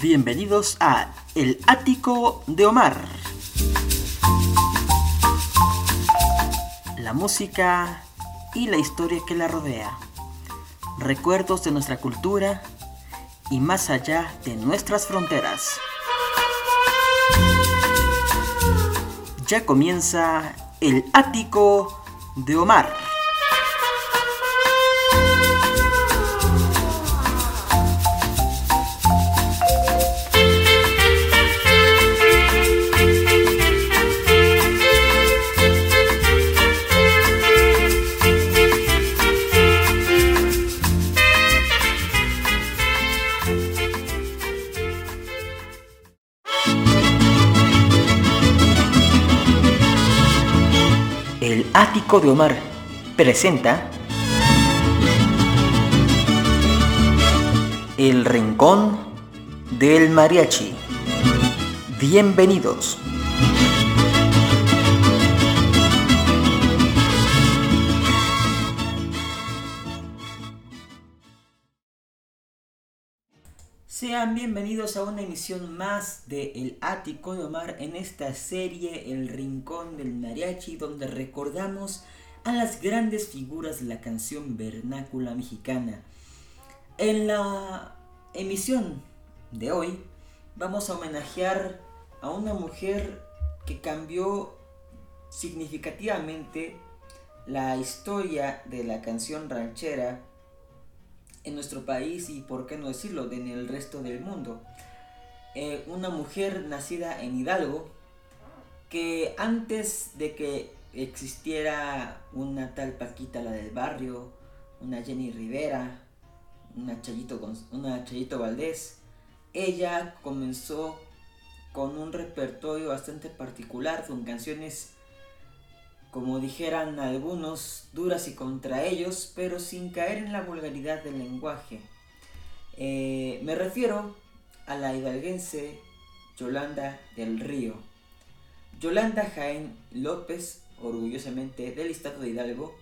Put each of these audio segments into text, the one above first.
Bienvenidos a El Ático de Omar. La música y la historia que la rodea. Recuerdos de nuestra cultura y más allá de nuestras fronteras. Ya comienza El Ático de Omar. Ático de Omar presenta El Rincón del Mariachi. Bienvenidos. Bienvenidos a una emisión más de El Ático de Omar en esta serie El Rincón del Mariachi donde recordamos a las grandes figuras de la canción vernácula mexicana. En la emisión de hoy vamos a homenajear a una mujer que cambió significativamente la historia de la canción ranchera en nuestro país y, por qué no decirlo, en el resto del mundo. Eh, una mujer nacida en Hidalgo que antes de que existiera una tal Paquita la del barrio, una Jenny Rivera, una Chayito, una Chayito Valdés, ella comenzó con un repertorio bastante particular, con canciones como dijeran algunos, duras y contra ellos, pero sin caer en la vulgaridad del lenguaje. Eh, me refiero a la hidalguense Yolanda del Río. Yolanda Jaén López, orgullosamente del estado de Hidalgo,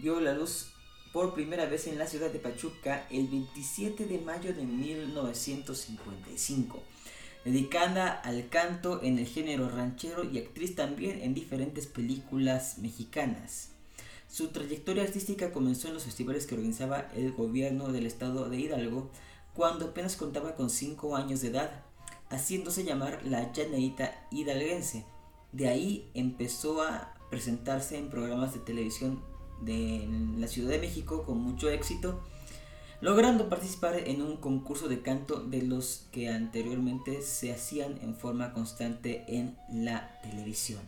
vio la luz por primera vez en la ciudad de Pachuca el 27 de mayo de 1955 dedicada al canto en el género ranchero y actriz también en diferentes películas mexicanas. Su trayectoria artística comenzó en los festivales que organizaba el gobierno del estado de Hidalgo cuando apenas contaba con 5 años de edad, haciéndose llamar la llanerita hidalguense. De ahí empezó a presentarse en programas de televisión de la Ciudad de México con mucho éxito logrando participar en un concurso de canto de los que anteriormente se hacían en forma constante en la televisión.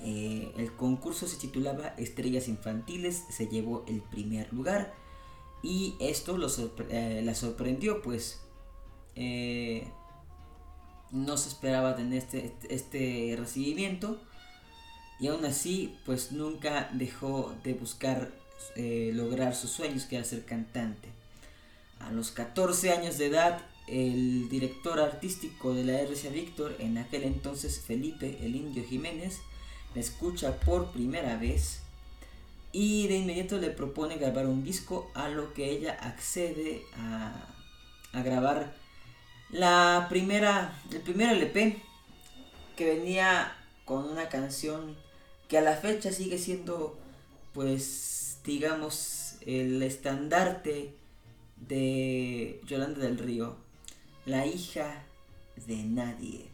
Eh, el concurso se titulaba Estrellas Infantiles, se llevó el primer lugar y esto eh, la sorprendió pues eh, no se esperaba tener este, este recibimiento y aún así pues nunca dejó de buscar lograr sus sueños que era ser cantante. A los 14 años de edad, el director artístico de la RCA Víctor, en aquel entonces Felipe el Indio Jiménez, la escucha por primera vez y de inmediato le propone grabar un disco a lo que ella accede a, grabar la primera, el primer LP que venía con una canción que a la fecha sigue siendo pues digamos el estandarte de Yolanda del Río, la hija de nadie.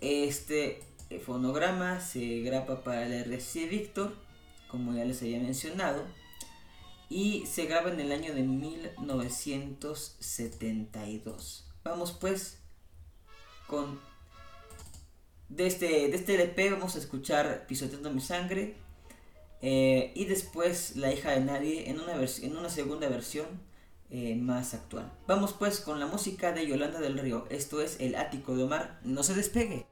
Este fonograma se graba para el RC Victor, como ya les había mencionado, y se graba en el año de 1972. Vamos pues con de este, de este LP vamos a escuchar Pisoteando mi sangre eh, y después La hija de nadie en una, en una segunda versión eh, más actual. Vamos pues con la música de Yolanda del Río. Esto es El Ático de Omar. No se despegue.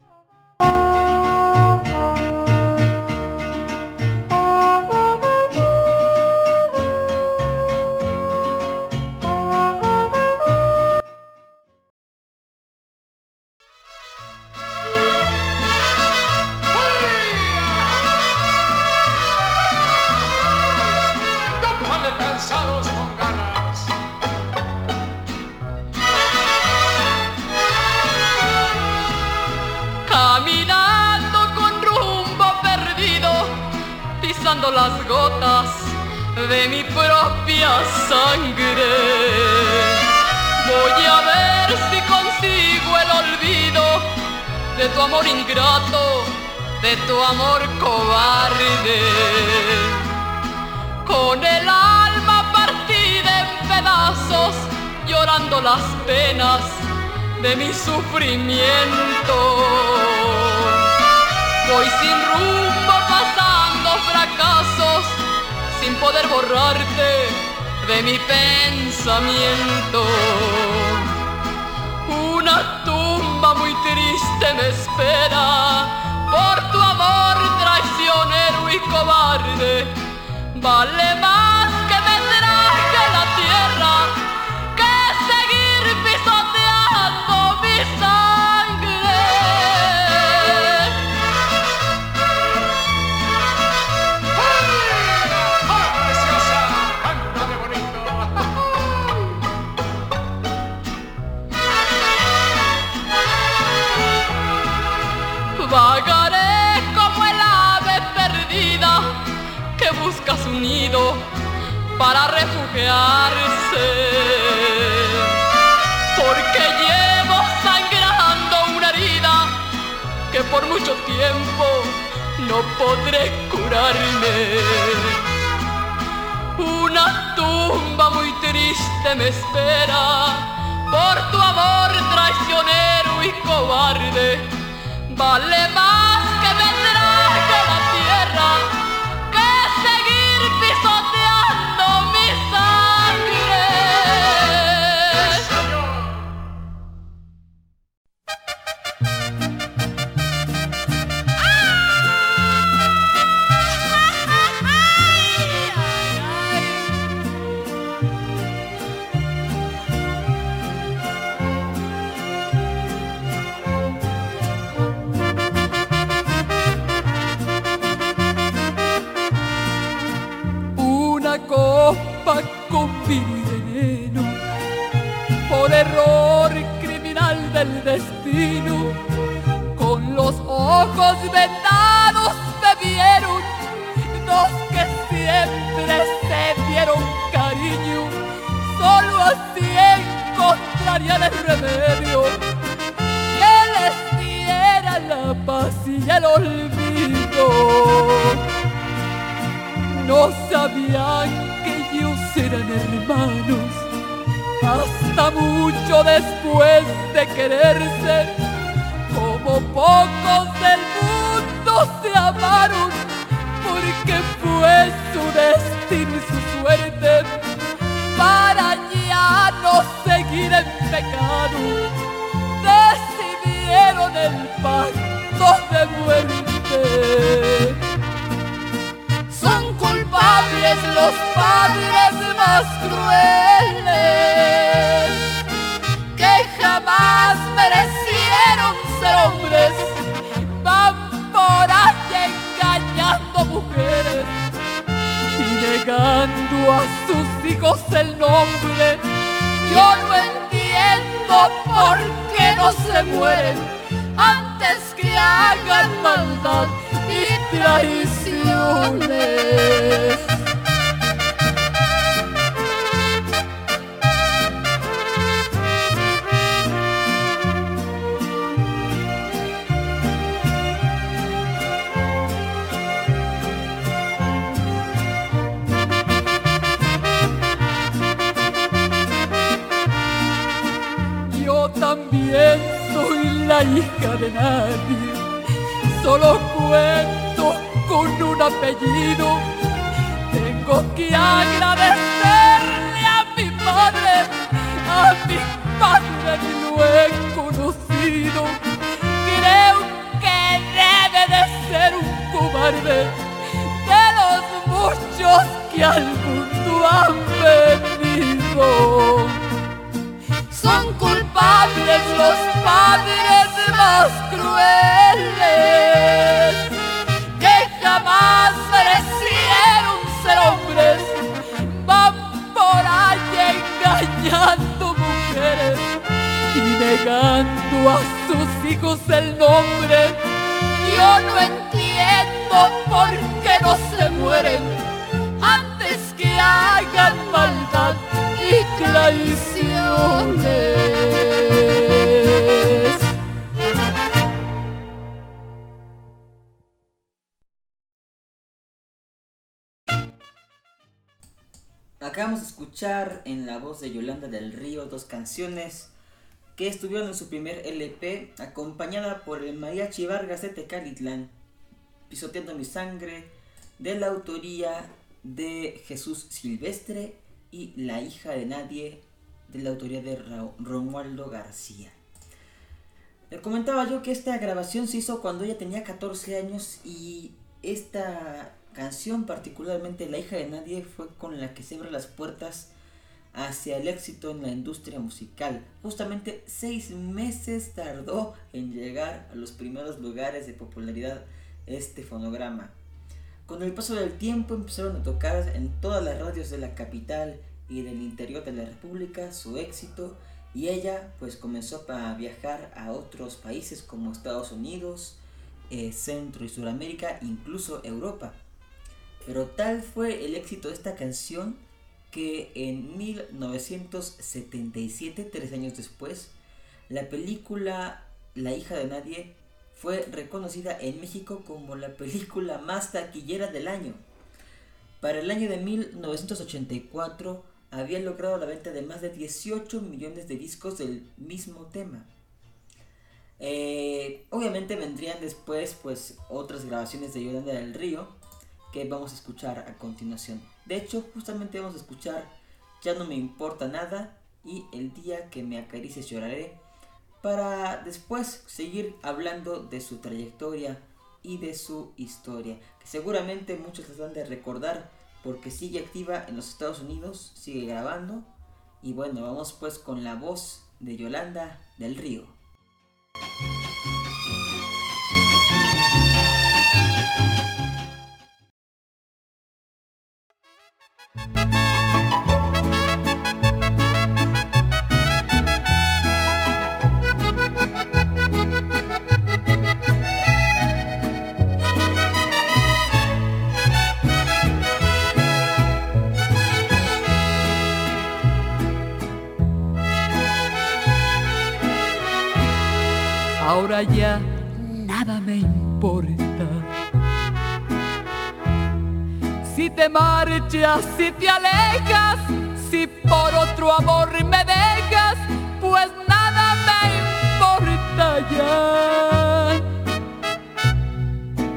De mi propia sangre. Voy a ver si consigo el olvido de tu amor ingrato, de tu amor cobarde. Con el alma partida en pedazos, llorando las penas de mi sufrimiento. Voy sin rumbo poder borrarte de mi pensamiento. Una tumba muy triste me espera por tu amor traicionero y cobarde. Vale más para refugiarse. Porque llevo sangrando una herida que por mucho tiempo no podré curarme. Una tumba muy triste me espera por tu amor traicionero y cobarde. Vale más mucho después de quererse como pocos del mundo se amaron porque fue su destino y su suerte para ya no seguir en pecado. Decidieron el pacto de muerte. Son culpables los padres más crueles merecieron ser hombres. Van por ahí engañando mujeres y negando a sus hijos el nombre. Yo no entiendo por qué no se mueren antes que hagan maldad y traiciones. Escuchar en la voz de Yolanda del Río dos canciones que estuvieron en su primer LP, acompañada por el Mariachi Vargas de Tecalitlán, Pisoteando mi sangre, de la autoría de Jesús Silvestre y La hija de nadie, de la autoría de Romualdo García. Le comentaba yo que esta grabación se hizo cuando ella tenía 14 años y esta canción, particularmente La hija de nadie, fue con la que se abre las puertas hacia el éxito en la industria musical. Justamente seis meses tardó en llegar a los primeros lugares de popularidad este fonograma. Con el paso del tiempo empezaron a tocar en todas las radios de la capital y del interior de la república su éxito y ella pues comenzó a viajar a otros países como Estados Unidos, eh, Centro y Suramérica, incluso Europa. Pero tal fue el éxito de esta canción que en 1977, tres años después, la película La hija de nadie fue reconocida en México como la película más taquillera del año. Para el año de 1984 había logrado la venta de más de 18 millones de discos del mismo tema. Eh, obviamente vendrían después pues otras grabaciones de Yolanda del Río que vamos a escuchar a continuación. De hecho, justamente vamos a escuchar Ya no me importa nada y El día que me acaricies lloraré para después seguir hablando de su trayectoria y de su historia, que seguramente muchos van de recordar porque sigue activa en los Estados Unidos, sigue grabando y bueno, vamos pues con la voz de Yolanda del Río. thank you Ahora ya nada me importa. Si te marchas, si te alejas, si por otro amor me dejas, pues nada me importa ya.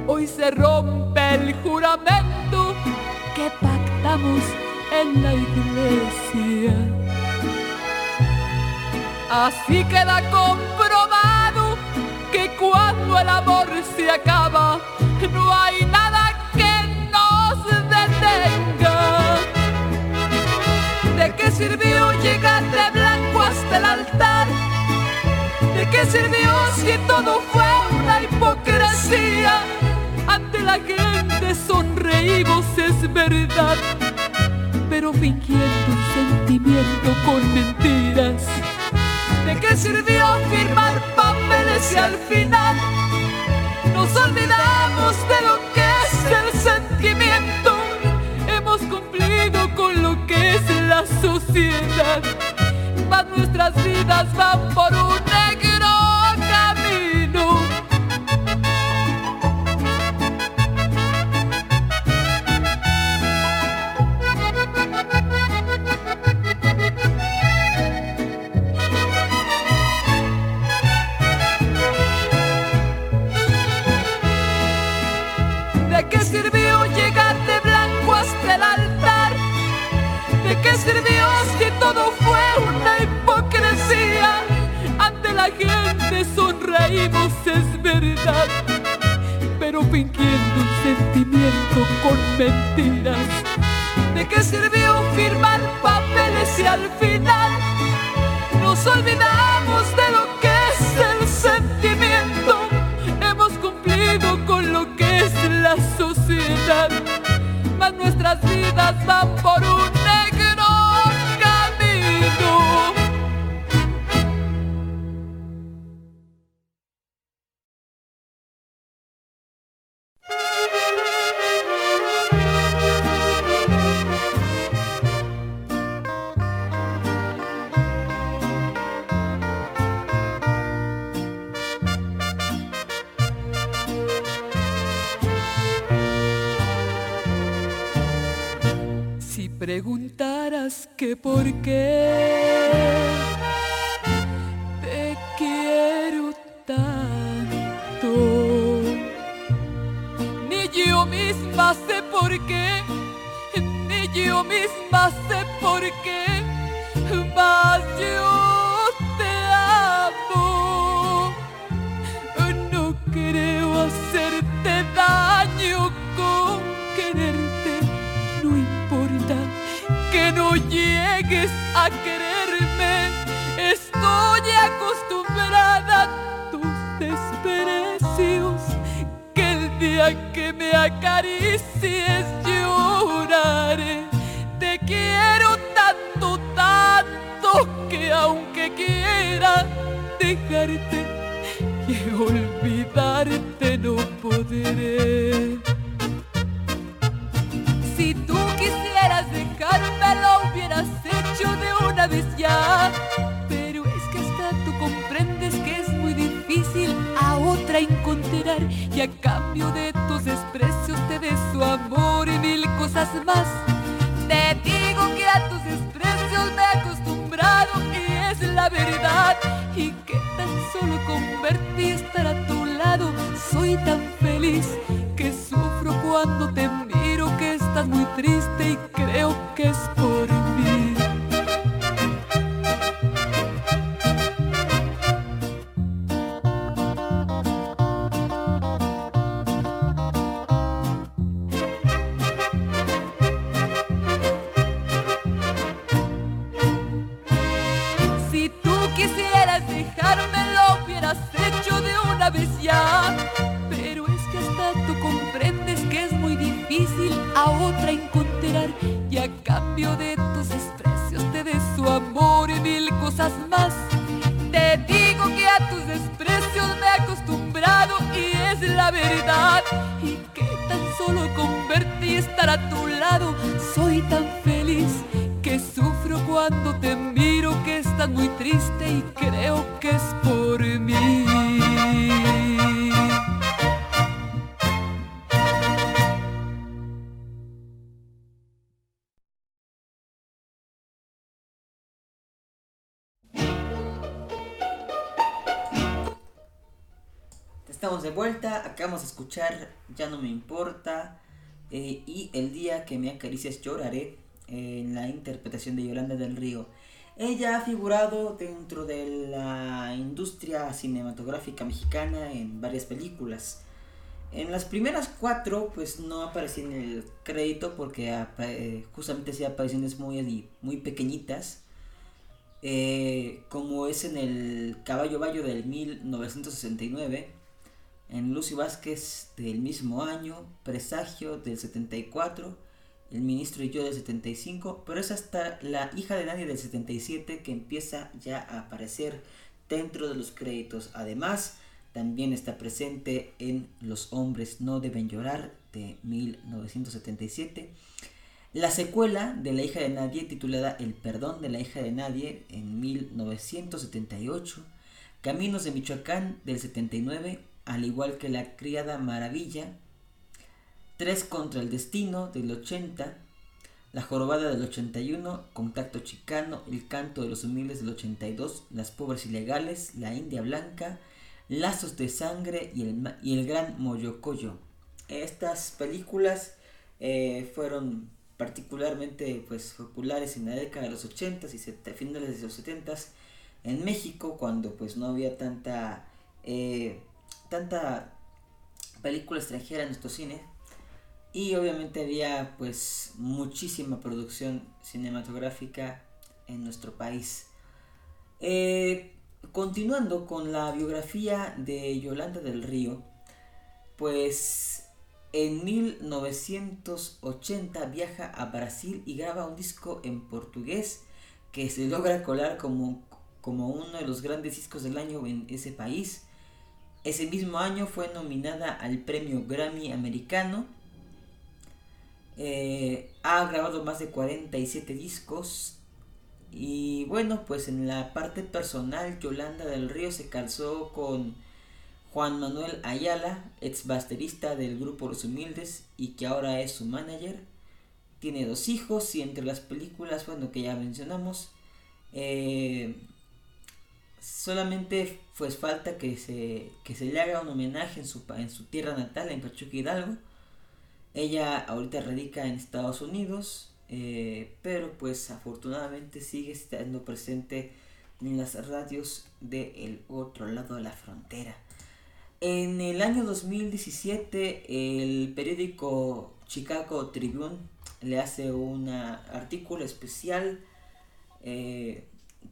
Hoy se rompe el juramento que pactamos en la iglesia. Así queda comprobado que cuando el amor se acaba, no hay nada que nos detenga. ¿De qué sirvió llegar de blanco hasta el altar? ¿De qué sirvió si todo fue una hipocresía? Ante la gente sonreímos, es verdad, pero fingiendo sentimiento con mentiras. ¿De qué sirvió firmar y al final nos olvidamos de lo que es el sentimiento? Hemos cumplido con lo que es la sociedad, mas nuestras vidas van por un es verdad, pero fingiendo un sentimiento con mentiras. ¿De qué sirvió firmar papeles y al final nos olvidamos de lo que es el sentimiento? Hemos cumplido con lo que es la sociedad, mas nuestras vidas van me acaricies lloraré. Te quiero tanto, tanto que aunque quiera dejarte y olvidarte no podré. Si tú quisieras dejarme lo hubieras hecho de una vez ya. Pero es que hasta tú comprendes otra encontrar. Y a cambio de tus desprecios te dé su amor y mil cosas más. Te digo que a tus desprecios me he acostumbrado y es la verdad. Y que tan solo con verte estar a tu lado soy tan feliz que sufro cuando te miro que estás muy triste y Estamos de vuelta, acabamos de escuchar Ya no me importa eh, y El día que me acaricias lloraré en la interpretación de Yolanda del Río. Ella ha figurado dentro de la industria cinematográfica mexicana en varias películas. En las primeras cuatro, pues no aparecía en el crédito porque eh, justamente hacía apariciones muy, muy pequeñitas. Eh, como es en el Caballo Bayo del 1969, en Lucy Vázquez del mismo año, Presagio del 74, El Ministro y yo del 75, pero es hasta La hija de nadie del 77 que empieza ya a aparecer dentro de los créditos. Además, también está presente en Los hombres no deben llorar de 1977. La secuela de La hija de nadie titulada El perdón de la hija de nadie en 1978. Caminos de Michoacán del 79, al igual que La criada maravilla. Tres contra el destino del 80. La jorobada del 81, Contacto chicano, El canto de los humildes del 82, Las pobres ilegales, La india blanca, Lazos de sangre y el, y el gran Moyocoyo. Estas películas eh, fueron particularmente pues, populares en la década de los 80 y finales de los 70 en México cuando pues no había tanta eh, tanta película extranjera en nuestro cine y obviamente había pues muchísima producción cinematográfica en nuestro país. Eh, continuando con la biografía de Yolanda del Río, pues en 1980 viaja a Brasil y graba un disco en portugués que se logra colar como, como uno de los grandes discos del año en ese país. Ese mismo año fue nominada al premio Grammy americano. Eh, ha grabado más de 47 discos. Y bueno, pues en la parte personal, Yolanda del Río se casó con Juan Manuel Ayala, ex baterista del grupo Los Humildes y que ahora es su manager. tiene dos hijos y entre las películas, bueno, que ya mencionamos, eh, solamente pues falta que se, que se le haga un homenaje en su, en su tierra natal, en Pachuca Hidalgo. Ella ahorita radica en Estados Unidos, eh, pero pues afortunadamente sigue estando presente en las radios del otro lado de la frontera. En el año 2017 el periódico Chicago Tribune le hace un artículo especial eh,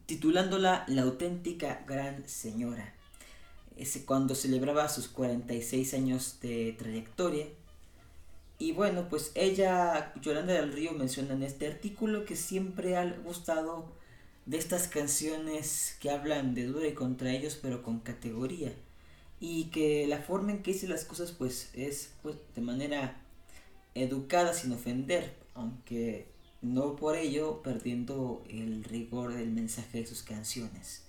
titulándola La auténtica gran señora. Ese cuando celebraba sus 46 años de trayectoria. Y bueno, pues ella, Yolanda del Río, menciona en este artículo que siempre ha gustado de estas canciones que hablan de duro y contra ellos, pero con categoría. Y que la forma en que dice las cosas, pues es pues, de manera educada sin ofender, aunque no por ello perdiendo el rigor del mensaje de sus canciones.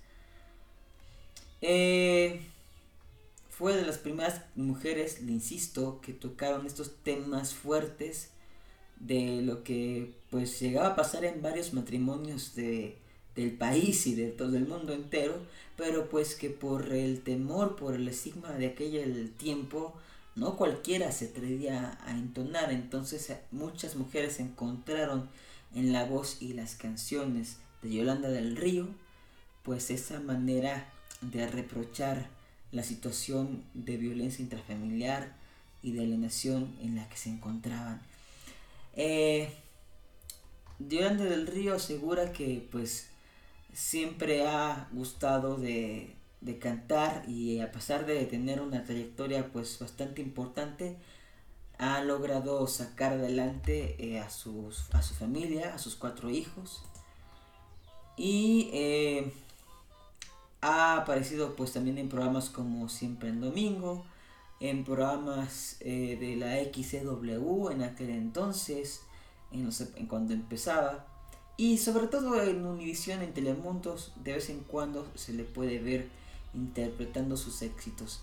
Eh, fue de las primeras mujeres, le insisto, que tocaron estos temas fuertes de lo que pues llegaba a pasar en varios matrimonios de, del país y de todo el mundo entero, pero pues que por el temor, por el estigma de aquel tiempo, no cualquiera se atrevía a entonar, entonces muchas mujeres encontraron en la voz y las canciones de Yolanda del Río, pues esa manera de reprochar la situación de violencia intrafamiliar y de alienación en la que se encontraban. Eh, Yolanda del Río asegura que pues siempre ha gustado de, de cantar y a pesar de tener una trayectoria pues bastante importante, ha logrado sacar adelante eh, a, sus, a su familia, a sus cuatro hijos. Y eh, ha aparecido pues también en programas como Siempre en Domingo, en programas eh, de la XCW en aquel entonces, en, cuando empezaba. Y sobre todo en Univision, en Telemundos, de vez en cuando se le puede ver interpretando sus éxitos.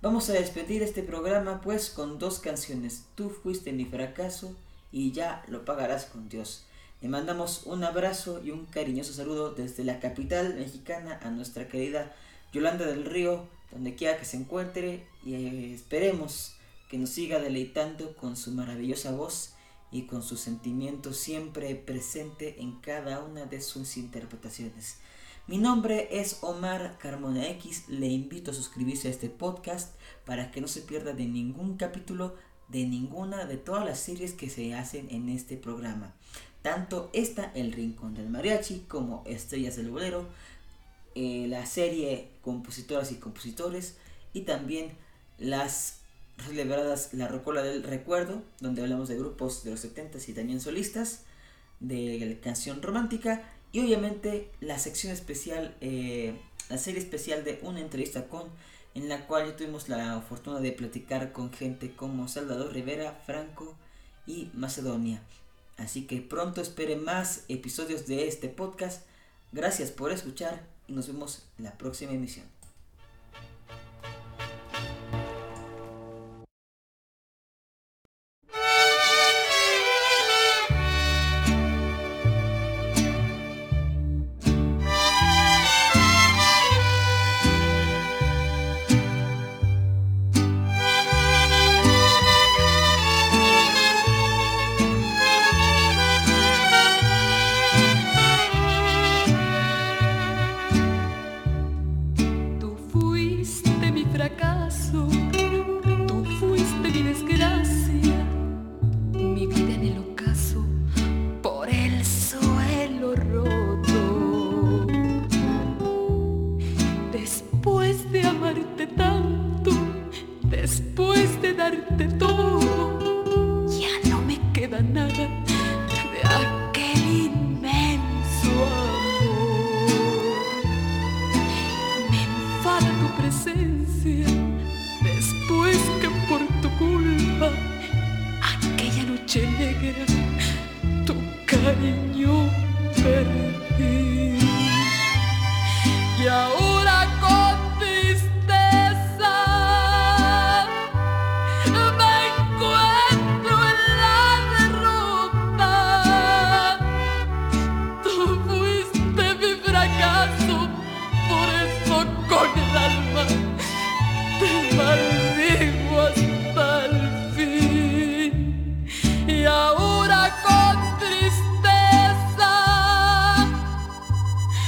Vamos a despedir este programa pues con dos canciones, Tú fuiste mi fracaso y Ya lo pagarás con Dios. Le mandamos un abrazo y un cariñoso saludo desde la capital mexicana a nuestra querida Yolanda del Río, donde quiera que se encuentre y eh, esperemos que nos siga deleitando con su maravillosa voz y con su sentimiento siempre presente en cada una de sus interpretaciones. Mi nombre es Omar Carmona X, le invito a suscribirse a este podcast para que no se pierda de ningún capítulo de ninguna de todas las series que se hacen en este programa. Tanto esta El Rincón del Mariachi como Estrellas del Bolero, eh, la serie Compositoras y Compositores y también las celebradas La Rocola del Recuerdo, donde hablamos de grupos de los 70s y también solistas, de la canción romántica y obviamente la sección especial, eh, la serie especial de una entrevista con, en la cual tuvimos la fortuna de platicar con gente como Salvador Rivera, Franco y Macedonia. Así que pronto espere más episodios de este podcast. Gracias por escuchar y nos vemos en la próxima emisión.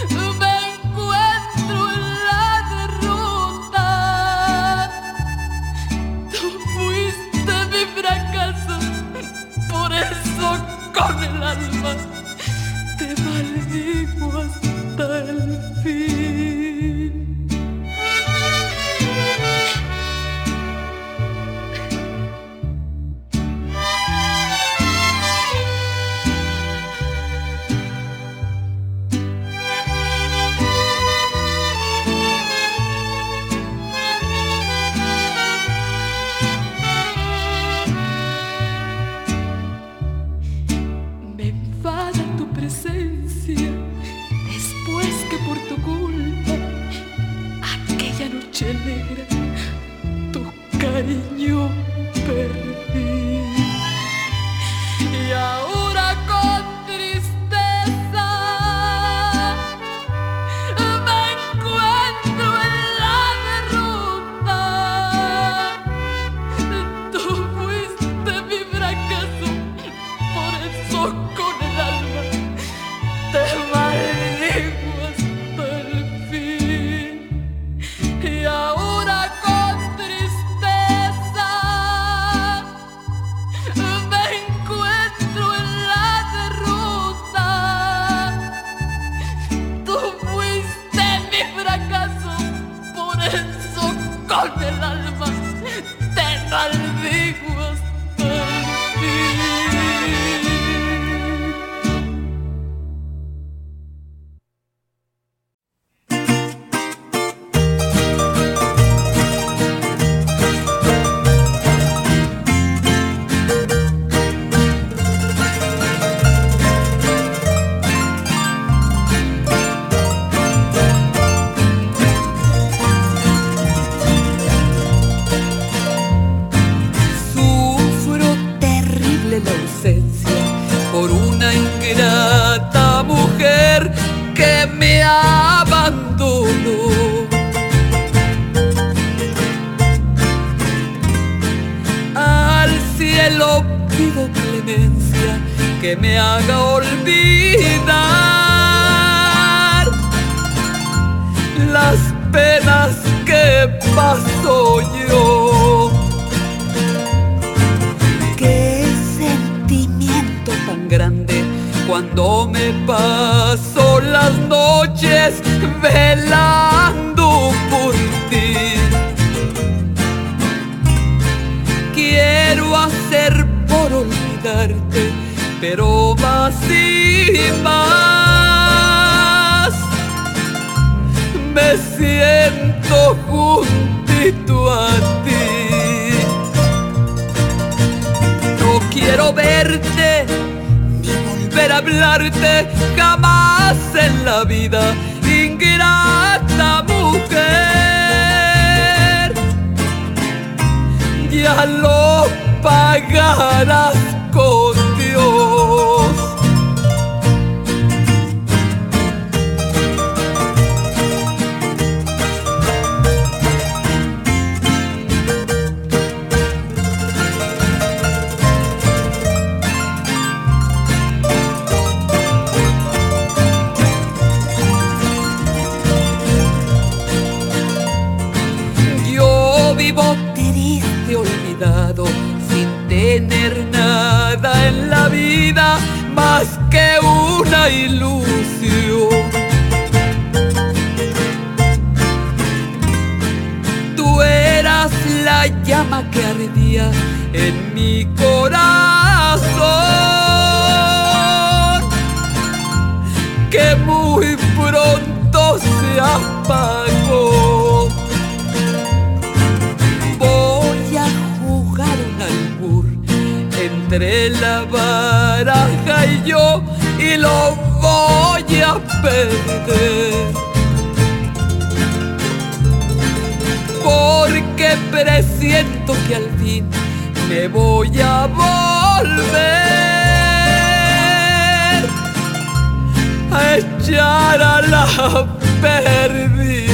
Ooh. siento juntito a ti. No quiero verte ni volver a hablarte jamás en la vida, ingrata mujer. Ya lo pagarás ilusión. Tú eras la llama que ardía en mi corazón, que muy pronto se apagó. Voy a jugar un albur entre la baraja y yo y lo voy a perder. Porque presiento que al fin me voy a volver a echar a la perdición.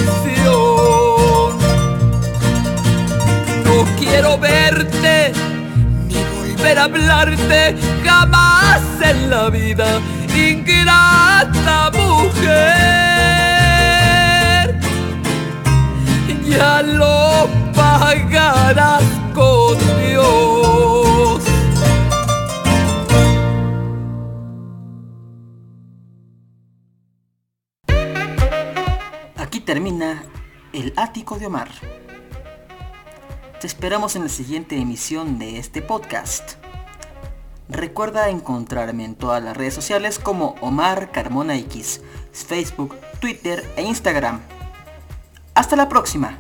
No quiero verte ni volver a hablarte jamás en la vida, ingrata mujer. Ya lo pagarás con Dios. Aquí termina El Ático de Omar. Te esperamos en la siguiente emisión de este podcast. Recuerda encontrarme en todas las redes sociales como Omar Carmona X, Facebook, Twitter e Instagram. Hasta la próxima.